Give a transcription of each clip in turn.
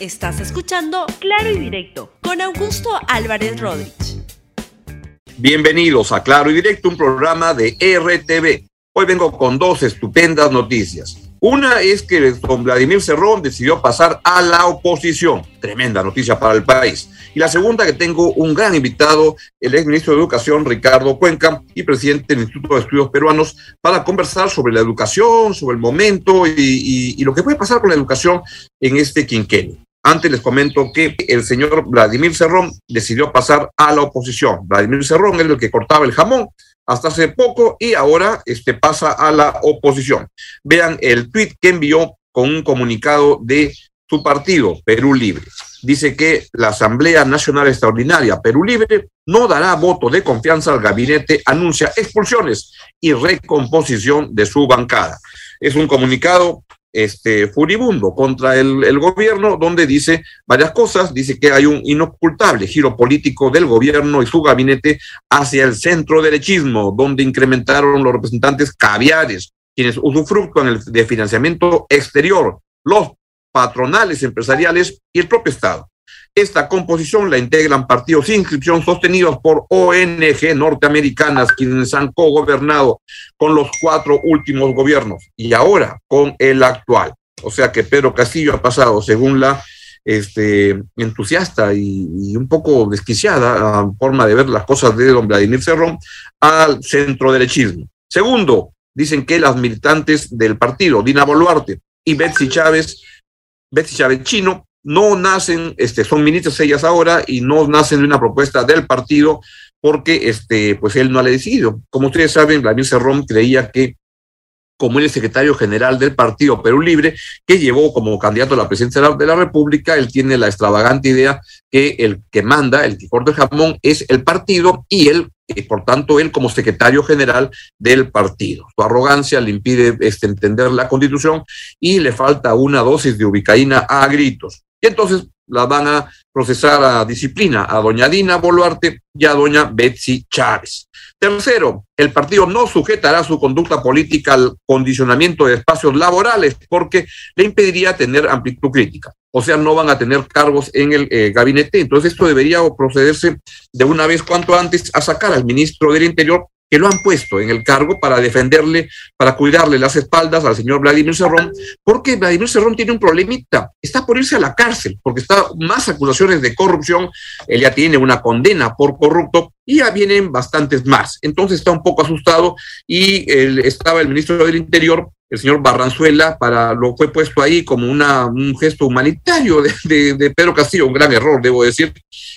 Estás escuchando Claro y Directo con Augusto Álvarez Rodríguez. Bienvenidos a Claro y Directo, un programa de RTV. Hoy vengo con dos estupendas noticias. Una es que don Vladimir Cerrón decidió pasar a la oposición. Tremenda noticia para el país. Y la segunda que tengo un gran invitado, el ex ministro de Educación, Ricardo Cuenca, y presidente del Instituto de Estudios Peruanos, para conversar sobre la educación, sobre el momento y, y lo que puede pasar con la educación en este quinquenio. Antes les comento que el señor Vladimir Cerrón decidió pasar a la oposición. Vladimir Cerrón es el que cortaba el jamón hasta hace poco y ahora este, pasa a la oposición. Vean el tuit que envió con un comunicado de su partido, Perú Libre. Dice que la Asamblea Nacional Extraordinaria Perú Libre no dará voto de confianza al gabinete, anuncia expulsiones y recomposición de su bancada. Es un comunicado este, furibundo contra el, gobierno, donde dice varias cosas, dice que hay un inocultable giro político del gobierno y su gabinete hacia el centro derechismo, donde incrementaron los representantes caviares, quienes usufructan de financiamiento exterior, los patronales empresariales y el propio Estado. Esta composición la integran partidos sin inscripción sostenidos por ONG norteamericanas, quienes han cogobernado con los cuatro últimos gobiernos y ahora con el actual. O sea que Pedro Castillo ha pasado, según la este, entusiasta y, un poco desquiciada forma de ver las cosas de don Vladimir Cerrón, al centro derechismo. Segundo, dicen que las militantes del partido, Dina Boluarte y Betsy Chávez, Betsy Chávez Chino, no nacen, este, son ministras ellas ahora y no nacen de una propuesta del partido porque este, pues él no ha decidido. Como ustedes saben, Vladimir Cerrón creía que como es secretario general del partido Perú Libre, que llevó como candidato a la presidencia de la, República, él tiene la extravagante idea que el que manda, el que corta el jamón, es el partido y él, y por tanto, él como secretario general del partido. Su arrogancia le impide este, entender la constitución y le falta una dosis de ubicaína a gritos. Y entonces la van a procesar a disciplina a doña Dina Boluarte y a doña Betsy Chávez. Tercero, el partido no sujetará su conducta política al condicionamiento de espacios laborales porque le impediría tener amplitud crítica. O sea, no van a tener cargos en el eh, gabinete. Entonces, esto debería procederse de una vez cuanto antes a sacar al ministro del Interior que lo han puesto en el cargo para defenderle, para cuidarle las espaldas al señor Vladimir Cerrón, porque Vladimir Cerrón tiene un problemita, está por irse a la cárcel, porque está más acusaciones de corrupción, él ya tiene una condena por corrupto y ya vienen bastantes más. Entonces está un poco asustado y estaba el ministro del Interior el señor Barranzuela para lo fue puesto ahí como una, un gesto humanitario de, de, Pedro Castillo, un gran error, debo decir,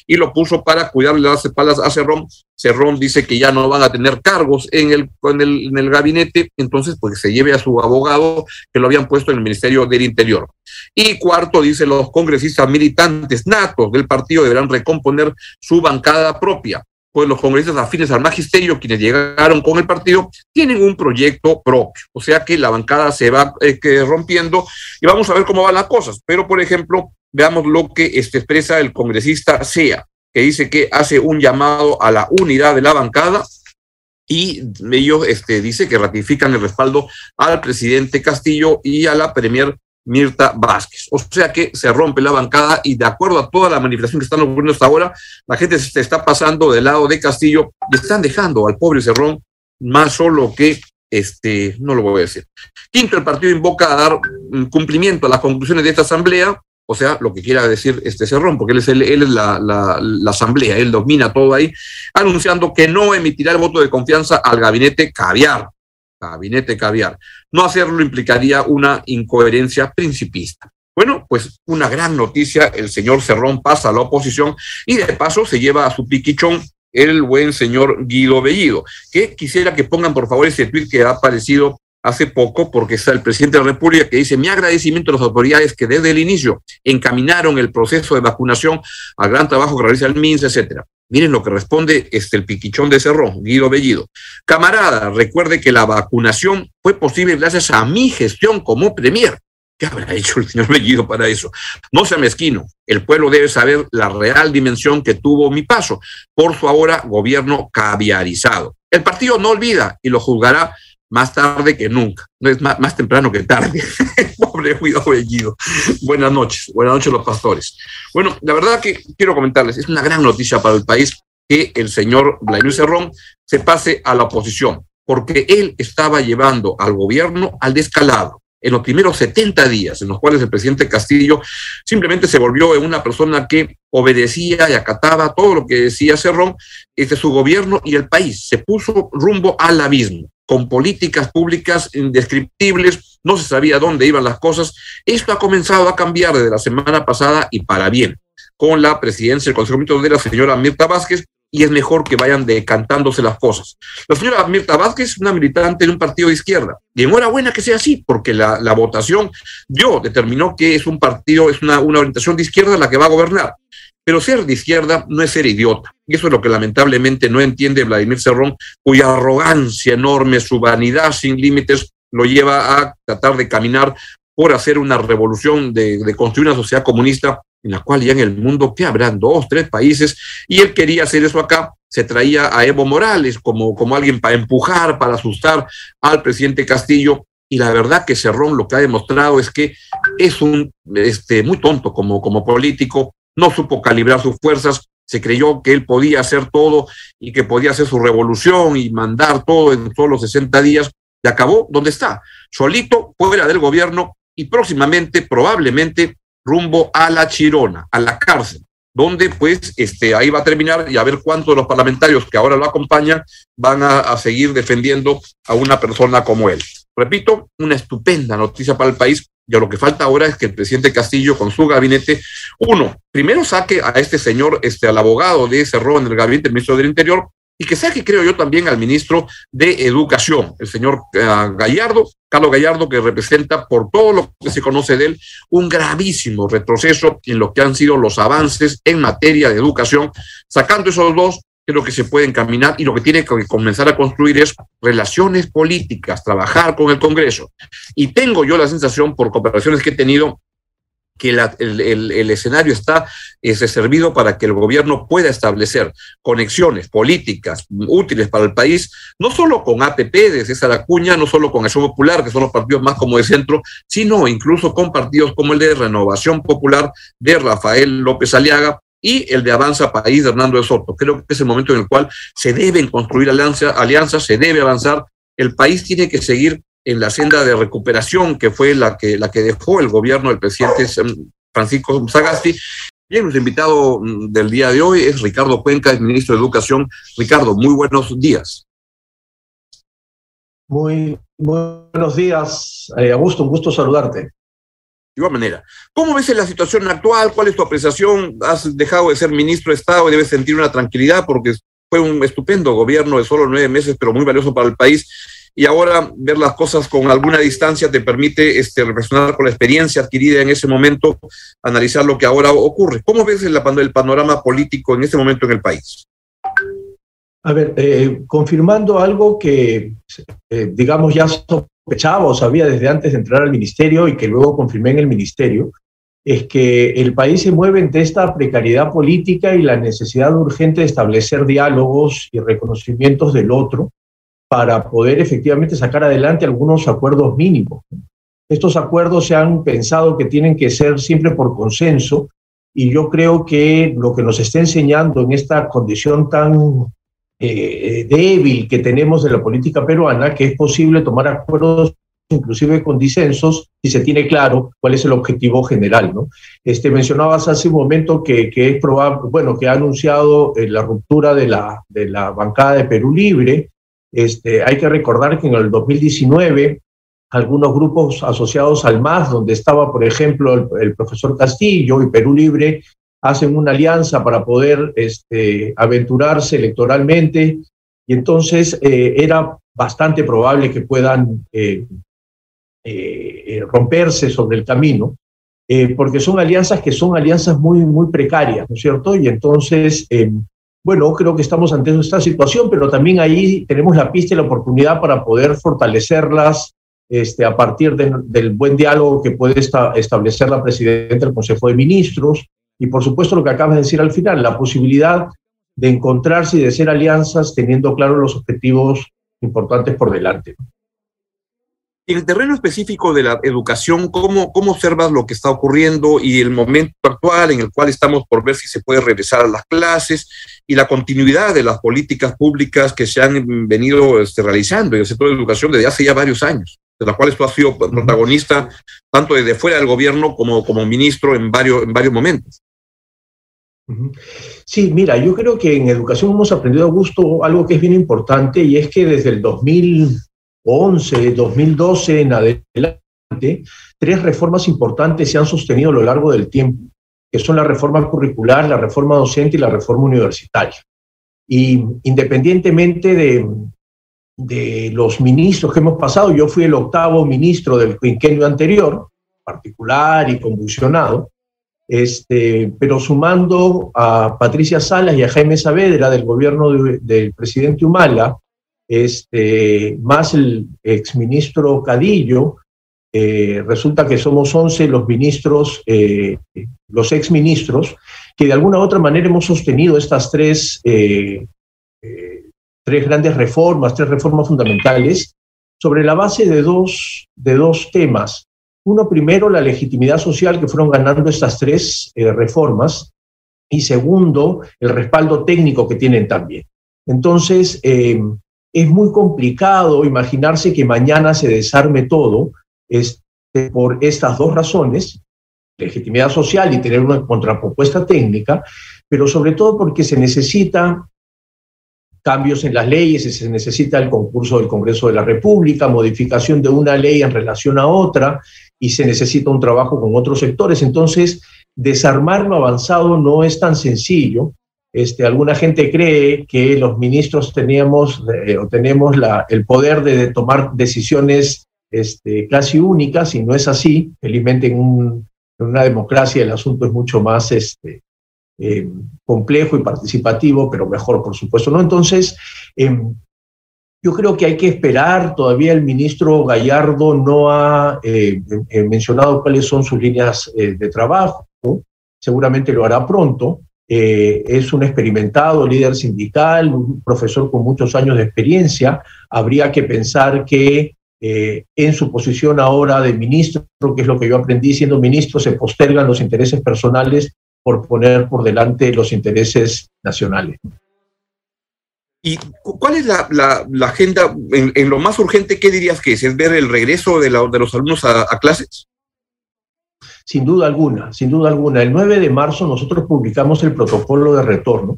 y lo puso para cuidarle las espaldas a Cerrón. Cerrón dice que ya no van a tener cargos en el, en el, en el gabinete, entonces pues se lleve a su abogado que lo habían puesto en el Ministerio del Interior. Y cuarto, dice los congresistas militantes natos del partido deberán recomponer su bancada propia pues los congresistas afines al magisterio, quienes llegaron con el partido, tienen un proyecto propio. O sea que la bancada se va eh, rompiendo y vamos a ver cómo van las cosas. Pero, por ejemplo, veamos lo que este, expresa el congresista SEA, que dice que hace un llamado a la unidad de la bancada y ellos este, dice que ratifican el respaldo al presidente Castillo y a la premier Mirta Vázquez. O sea que se rompe la bancada y de acuerdo a toda la manifestación que están ocurriendo hasta ahora, la gente se está pasando del lado de Castillo y están dejando al pobre Cerrón más solo que este, no lo voy a decir. Quinto, el partido invoca a dar cumplimiento a las conclusiones de esta asamblea, o sea, lo que quiera decir este Cerrón, porque él es, él es la, la, asamblea, él domina todo ahí, anunciando que no emitirá el voto de confianza al gabinete caviar gabinete caviar. No hacerlo implicaría una incoherencia principista. Bueno, pues una gran noticia, el señor Cerrón pasa a la oposición y de paso se lleva a su piquichón el buen señor Guido Bellido, que quisiera que pongan por favor ese tweet que ha aparecido hace poco, porque está el presidente de la República que dice, mi agradecimiento a las autoridades que desde el inicio encaminaron el proceso de vacunación al gran trabajo que realiza el MINS, etcétera. Miren lo que responde este, el piquichón de Cerrón, Guido Bellido. Camarada, recuerde que la vacunación fue posible gracias a mi gestión como premier. ¿Qué habrá hecho el señor Bellido para eso? No sea mezquino. El pueblo debe saber la real dimensión que tuvo mi paso por su ahora gobierno caviarizado. El partido no olvida y lo juzgará más tarde que nunca, no es más, más temprano que tarde. Buenas noches, buenas noches los pastores. Bueno, la verdad que quiero comentarles, es una gran noticia para el país que el señor Vladimir Cerrón se pase a la oposición, porque él estaba llevando al gobierno al descalado en los primeros 70 días en los cuales el presidente Castillo simplemente se volvió una persona que obedecía y acataba todo lo que decía Cerrón, este su gobierno y el país se puso rumbo al abismo con políticas públicas indescriptibles, no se sabía dónde iban las cosas. Esto ha comenzado a cambiar desde la semana pasada y para bien, con la presidencia del Consejo de la señora Mirta Vázquez, y es mejor que vayan decantándose las cosas. La señora Mirta Vázquez es una militante de un partido de izquierda, y enhorabuena que sea así, porque la, votación dio, determinó que es un partido, es una, una orientación de izquierda la que va a gobernar. Pero ser de izquierda no es ser idiota. Y eso es lo que lamentablemente no entiende Vladimir Cerrón, cuya arrogancia enorme, su vanidad sin límites, lo lleva a tratar de caminar por hacer una revolución, de, construir una sociedad comunista en la cual ya en el mundo, ¿qué habrán? Dos, tres países, y él quería hacer eso acá, se traía a Evo Morales como, como alguien para empujar, para asustar al presidente Castillo, y la verdad que Cerrón lo que ha demostrado es que es un este, muy tonto como, como político, no supo calibrar sus fuerzas, se creyó que él podía hacer todo y que podía hacer su revolución y mandar todo en los 60 días, y acabó donde está, solito, fuera del gobierno, y próximamente, probablemente, rumbo a la Chirona, a la cárcel, donde pues este, ahí va a terminar y a ver cuántos de los parlamentarios que ahora lo acompañan van a, seguir defendiendo a una persona como él. Repito, una estupenda noticia para el país. Y lo que falta ahora es que el presidente Castillo, con su gabinete, uno, primero saque a este señor, este, al abogado de Cerrón en el gabinete del ministro del Interior, y que saque, creo yo, también al ministro de Educación, el señor uh, Gallardo, Carlos Gallardo, que representa por todo lo que se conoce de él un gravísimo retroceso en lo que han sido los avances en materia de educación. Sacando esos dos, creo que se pueden caminar y lo que tiene que comenzar a construir es relaciones políticas, trabajar con el Congreso. Y tengo yo la sensación, por cooperaciones que he tenido, que la, el, el, escenario está es servido para que el gobierno pueda establecer conexiones políticas útiles para el país, no solo con APP de César Acuña, no solo con Acción Popular, que son los partidos más como de centro, sino incluso con partidos como el de Renovación Popular de Rafael López Aliaga, y el de Avanza País de Hernando de Soto. Creo que es el momento en el cual se deben construir alianzas, alianzas se debe avanzar. El país tiene que seguir en la senda de recuperación que fue la que, la que dejó el gobierno del presidente Francisco Sagasti. Bien, nuestro invitado del día de hoy es Ricardo Cuenca, el ministro de Educación. Ricardo, muy buenos días. Muy, muy buenos días, eh, Augusto, un gusto saludarte. De igual manera, ¿cómo ves la situación actual? ¿Cuál es tu apreciación? Has dejado de ser ministro de Estado y debes sentir una tranquilidad porque fue un estupendo gobierno de solo nueve meses, pero muy valioso para el país y ahora ver las cosas con alguna distancia te permite este, reflexionar con la experiencia adquirida en ese momento, analizar lo que ahora ocurre. ¿Cómo ves el, panorama político en este momento en el país? A ver, eh, confirmando algo que, eh, digamos, ya sospechaba o sabía desde antes de entrar al ministerio y que luego confirmé en el ministerio, es que el país se mueve entre esta precariedad política y la necesidad urgente de establecer diálogos y reconocimientos del otro para poder efectivamente sacar adelante algunos acuerdos mínimos. Estos acuerdos se han pensado que tienen que ser siempre por consenso y yo creo que lo que nos está enseñando en esta condición tan eh, débil que tenemos de la política peruana, que es posible tomar acuerdos inclusive con disensos, si se tiene claro cuál es el objetivo general. ¿no? Este, mencionabas hace un momento que, que es probable, bueno, que ha anunciado eh, la ruptura de la, de la bancada de Perú Libre, este, hay que recordar que en el 2019 algunos grupos asociados al MAS, donde estaba, por ejemplo, el, el, profesor Castillo y Perú Libre, hacen una alianza para poder este, aventurarse electoralmente y entonces eh, era bastante probable que puedan eh, eh, romperse sobre el camino, eh, porque son alianzas que son alianzas muy, muy precarias, ¿no es cierto? Y entonces em, bueno, creo que estamos ante esta situación, pero también ahí tenemos la pista y la oportunidad para poder fortalecerlas este, a partir de, del buen diálogo que puede esta, establecer la presidenta del Consejo de Ministros y, por supuesto, lo que acabas de decir al final, la posibilidad de encontrarse y de hacer alianzas teniendo claros los objetivos importantes por delante. En el terreno específico de la educación, ¿cómo, ¿cómo observas lo que está ocurriendo y el momento actual en el cual estamos por ver si se puede regresar a las clases y la continuidad de las políticas públicas que se han venido este, realizando en el sector de educación desde hace ya varios años, de las cuales tú has sido protagonista tanto desde fuera del gobierno como como ministro en varios, en varios momentos? Sí, mira, yo creo que en educación hemos aprendido a gusto algo que es bien importante y es que desde el 2011, 2012 en adelante, tres reformas importantes se han sostenido a lo largo del tiempo, que son la reforma curricular, la reforma docente y la reforma universitaria. Y independientemente de, de los ministros que hemos pasado, yo fui el octavo ministro del quinquenio anterior, particular y convulsionado, este, pero sumando a Patricia Salas y a Jaime Saavedra del gobierno del presidente Humala, este, más el exministro Cadillo, eh, resulta que somos 11 los ministros, eh, los exministros, que de alguna u otra manera hemos sostenido estas tres, eh, tres grandes reformas, tres reformas fundamentales, sobre la base de dos, de dos temas. Uno, primero, la legitimidad social que fueron ganando estas tres eh, reformas y segundo, el respaldo técnico que tienen también. Entonces, eh, es muy complicado imaginarse que mañana se desarme todo este, por estas dos razones, legitimidad social y tener una contrapropuesta técnica, pero sobre todo porque se necesita cambios en las leyes, se necesita el concurso del Congreso de la República, modificación de una ley en relación a otra, y se necesita un trabajo con otros sectores. Entonces, desarmar lo avanzado no es tan sencillo. Este, alguna gente cree que los ministros teníamos eh, o tenemos el poder de, tomar decisiones este, casi únicas y no es así. Felizmente en, una democracia el asunto es mucho más este, eh, complejo y participativo, pero mejor, por supuesto. ¿no? Entonces, em, yo creo que hay que esperar, todavía el ministro Gallardo no ha eh, eh, mencionado cuáles son sus líneas de trabajo, seguramente lo hará pronto. Es un experimentado líder sindical, un profesor con muchos años de experiencia. Habría que pensar que en su posición ahora de ministro, que es lo que yo aprendí siendo ministro, se postergan los intereses personales por poner por delante los intereses nacionales. ¿Y cuál es la, la, agenda en, lo más urgente? ¿Qué dirías que es? ¿Es ver el regreso de, de los alumnos a, clases? Sin duda alguna, sin duda alguna. El 9 de marzo nosotros publicamos el protocolo de retorno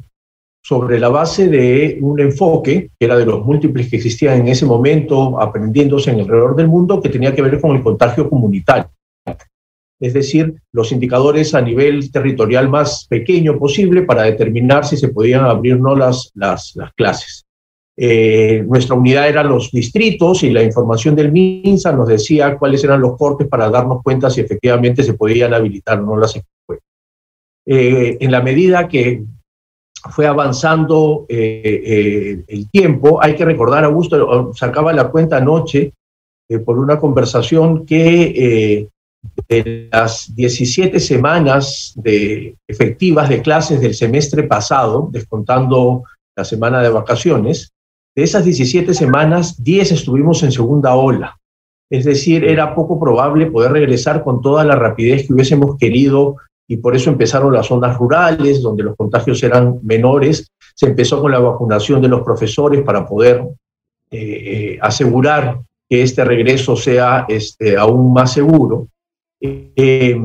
sobre la base de un enfoque, que era de los múltiples que existían en ese momento, aprendiéndose en alrededor del mundo, que tenía que ver con el contagio comunitario es decir, los indicadores a nivel territorial más pequeño posible para determinar si se podían abrir o no las, las, clases. Eh, nuestra unidad eran los distritos y la información del MINSA nos decía cuáles eran los cortes para darnos cuenta si efectivamente se podían habilitar o no las escuelas. Eh, en la medida que fue avanzando eh, el tiempo, hay que recordar, Augusto sacaba la cuenta anoche por una conversación que de las 17 semanas de, efectivas de clases del semestre pasado, descontando la semana de vacaciones, de esas 17 semanas, 10 estuvimos en segunda ola. Es decir, era poco probable poder regresar con toda la rapidez que hubiésemos querido y por eso empezaron las zonas rurales, donde los contagios eran menores. Se empezó con la vacunación de los profesores para poder eh, eh, asegurar que este regreso sea este, aún más seguro. Eh,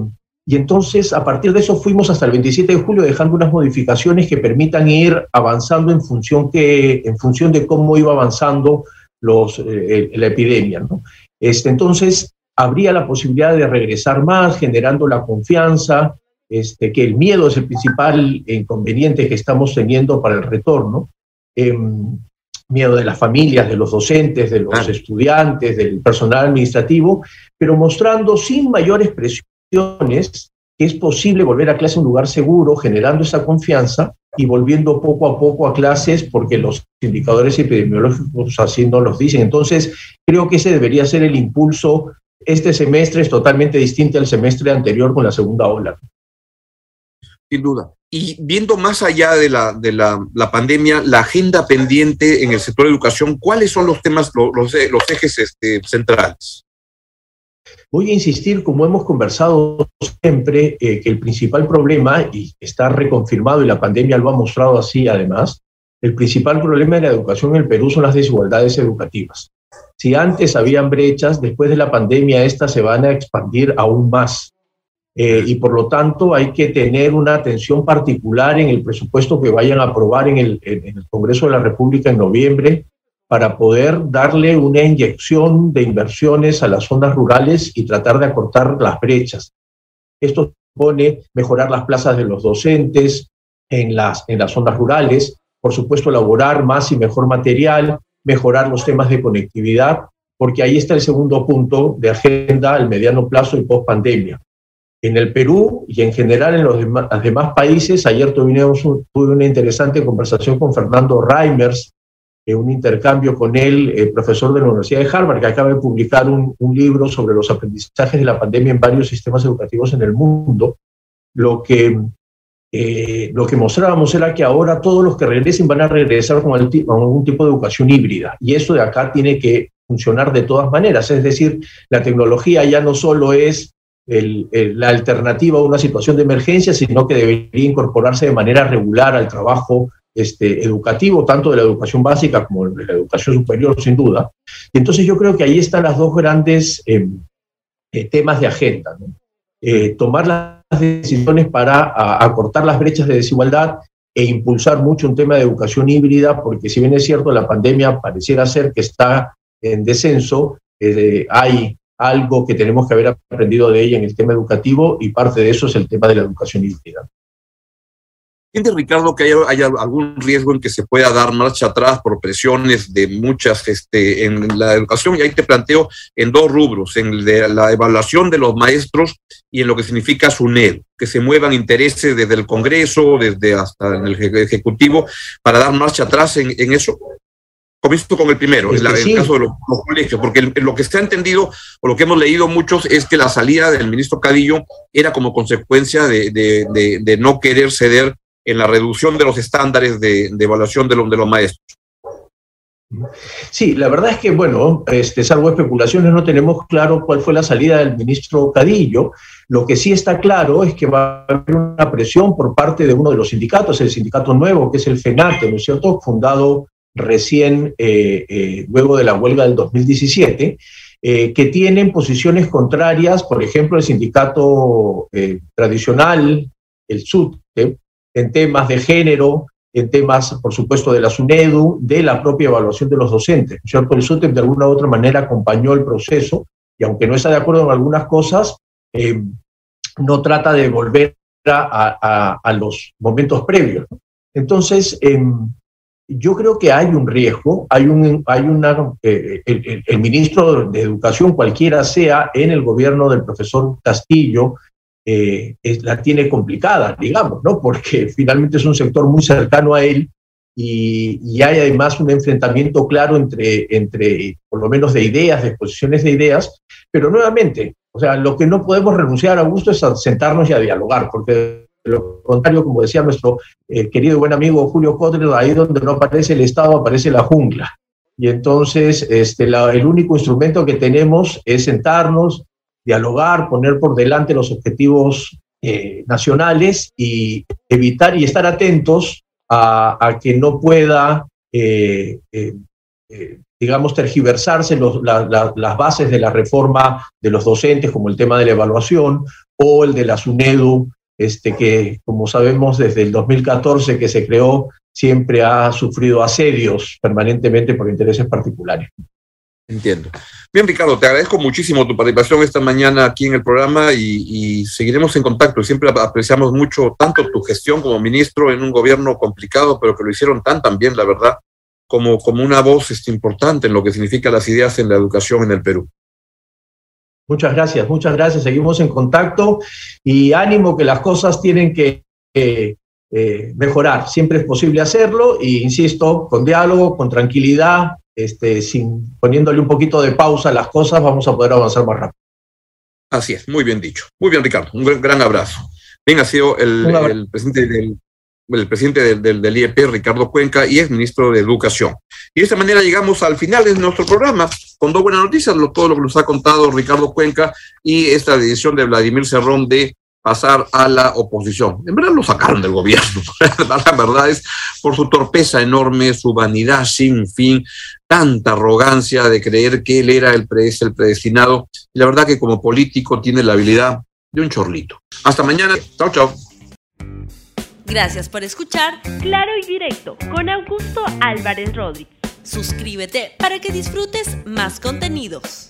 y entonces, a partir de eso, fuimos hasta el 27 de julio dejando unas modificaciones que permitan ir avanzando en función, que, en función de cómo iba avanzando los, eh, la epidemia. ¿no? Este, entonces, habría la posibilidad de regresar más, generando la confianza, este, que el miedo es el principal inconveniente que estamos teniendo para el retorno. Em, miedo de las familias, de los docentes, de los estudiantes, del personal administrativo, pero mostrando sin mayores presiones que es posible volver a clase en un lugar seguro, generando esa confianza y volviendo poco a poco a clases porque los indicadores epidemiológicos así no los dicen. Entonces, creo que ese debería ser el impulso. Este semestre es totalmente distinto al semestre anterior con la segunda ola. Sin duda. Y viendo más allá de la, de la, pandemia, la agenda pendiente en el sector de educación, ¿cuáles son los temas, los, los, ejes este, centrales? Voy a insistir, como hemos conversado siempre, eh, que el principal problema, y está reconfirmado y la pandemia lo ha mostrado así además, el principal problema de la educación en el Perú son las desigualdades educativas. Si antes habían brechas, después de la pandemia estas se van a expandir aún más. Eh, y por lo tanto hay que tener una atención particular en el presupuesto que vayan a aprobar en el, en el Congreso de la República en noviembre para poder darle una inyección de inversiones a las zonas rurales y tratar de acortar las brechas. Esto supone mejorar las plazas de los docentes en las, en las zonas rurales, por supuesto elaborar más y mejor material, mejorar los temas de conectividad, porque ahí está el segundo punto de agenda al mediano plazo y post pandemia. En el Perú y en general en los demás, países, ayer tuvimos tuve una interesante conversación con Fernando Reimers, un intercambio con él, el profesor de la Universidad de Harvard, que acaba de publicar un, libro sobre los aprendizajes de la pandemia en varios sistemas educativos en el mundo, lo que, eh, lo que mostrábamos era que ahora todos los que regresen van a regresar con, algún tipo de educación híbrida. Y eso de acá tiene que funcionar de todas maneras. Es decir, la tecnología ya no solo es la alternativa a una situación de emergencia, sino que debería incorporarse de manera regular al trabajo este, educativo, tanto de la educación básica como de la educación superior, sin duda. Y entonces yo creo que ahí están las dos grandes em, eh, temas de agenda. Eh, tomar las decisiones para acortar las brechas de desigualdad e impulsar mucho un tema de educación híbrida, porque si bien es cierto, la pandemia pareciera ser que está en descenso, eh, hay algo que tenemos que haber aprendido de ella en el tema educativo y parte de eso es el tema de la educación híbrida. ¿Entiende, Ricardo, que haya, algún riesgo en que se pueda dar marcha atrás por presiones de muchas este, en la educación? Y ahí te planteo en dos rubros, en de la evaluación de los maestros y en lo que significa SUNED, que se muevan intereses desde el Congreso, desde hasta el Ejecutivo, para dar marcha atrás en, eso. Comienzo con el primero, en, el caso de los, colegios, porque lo que se ha entendido o lo que hemos leído muchos es que la salida del ministro Cadillo era como consecuencia de, de no querer ceder en la reducción de los estándares de, evaluación de, de los maestros. Sí, la verdad es que, bueno, este, salvo especulaciones, no tenemos claro cuál fue la salida del ministro Cadillo. Lo que sí está claro es que va a haber una presión por parte de uno de los sindicatos, el sindicato nuevo, que es el FENATE, ¿no es cierto?, fundado recién eh, eh, luego de la huelga del 2017, eh, que tienen posiciones contrarias, por ejemplo, el sindicato tradicional, el SUTE, en temas de género, en temas, por supuesto, de la SUNEDU, de la propia evaluación de los docentes. ¿cierto? El SUTEP de alguna u otra manera acompañó el proceso y aunque no está de acuerdo en algunas cosas, eh, no trata de volver a, los momentos previos. Entonces, em, yo creo que hay un riesgo, hay, un, hay una, eh, el, ministro de Educación, cualquiera sea, en el gobierno del profesor Castillo, eh, la tiene complicada, digamos, ¿no? Porque finalmente es un sector muy cercano a él y, hay además un enfrentamiento claro entre, entre, por lo menos de ideas, de exposiciones de ideas, pero nuevamente, o sea, lo que no podemos renunciar a gusto es a sentarnos y a dialogar, porque de lo contrario, como decía nuestro eh, querido y buen amigo Julio Cotre, ahí donde no aparece el Estado, aparece la jungla. Y entonces, este, el único instrumento que tenemos es sentarnos, dialogar, poner por delante los objetivos eh, nacionales y evitar y estar atentos a, que no pueda, eh, eh, digamos, tergiversarse las bases de la reforma de los docentes, como el tema de la evaluación o el de la SUNEDU, este, que, como sabemos, desde el 2014 que se creó, siempre ha sufrido asedios permanentemente por intereses particulares. Entiendo. Bien, Ricardo, te agradezco muchísimo tu participación esta mañana aquí en el programa y, seguiremos en contacto. Siempre apreciamos mucho tanto tu gestión como ministro en un gobierno complicado, pero que lo hicieron tan bien, la verdad, como, como una voz este, importante en lo que significa las ideas en la educación en el Perú. Muchas gracias, muchas gracias. Seguimos en contacto y ánimo que las cosas tienen que eh, mejorar. Siempre es posible hacerlo y, insisto, con diálogo, con tranquilidad, este, sin poniéndole un poquito de pausa a las cosas, vamos a poder avanzar más rápido. Así es, muy bien dicho. Muy bien, Ricardo. Un gran, abrazo. Bien, ha sido el, presidente del el presidente del, del, IEP, Ricardo Cuenca, y es ministro de Educación. Y de esta manera llegamos al final de nuestro programa. con dos buenas noticias, todo lo que nos ha contado Ricardo Cuenca y esta decisión de Vladimir Cerrón de pasar a la oposición. En verdad lo sacaron del gobierno, la verdad es por su torpeza enorme, su vanidad sin fin, tanta arrogancia de creer que él era el, el predestinado. Y la verdad que como político tiene la habilidad de un chorlito. Hasta mañana. Chao, chao. Gracias por escuchar Claro y Directo con Augusto Álvarez Rodríguez. Suscríbete para que disfrutes más contenidos.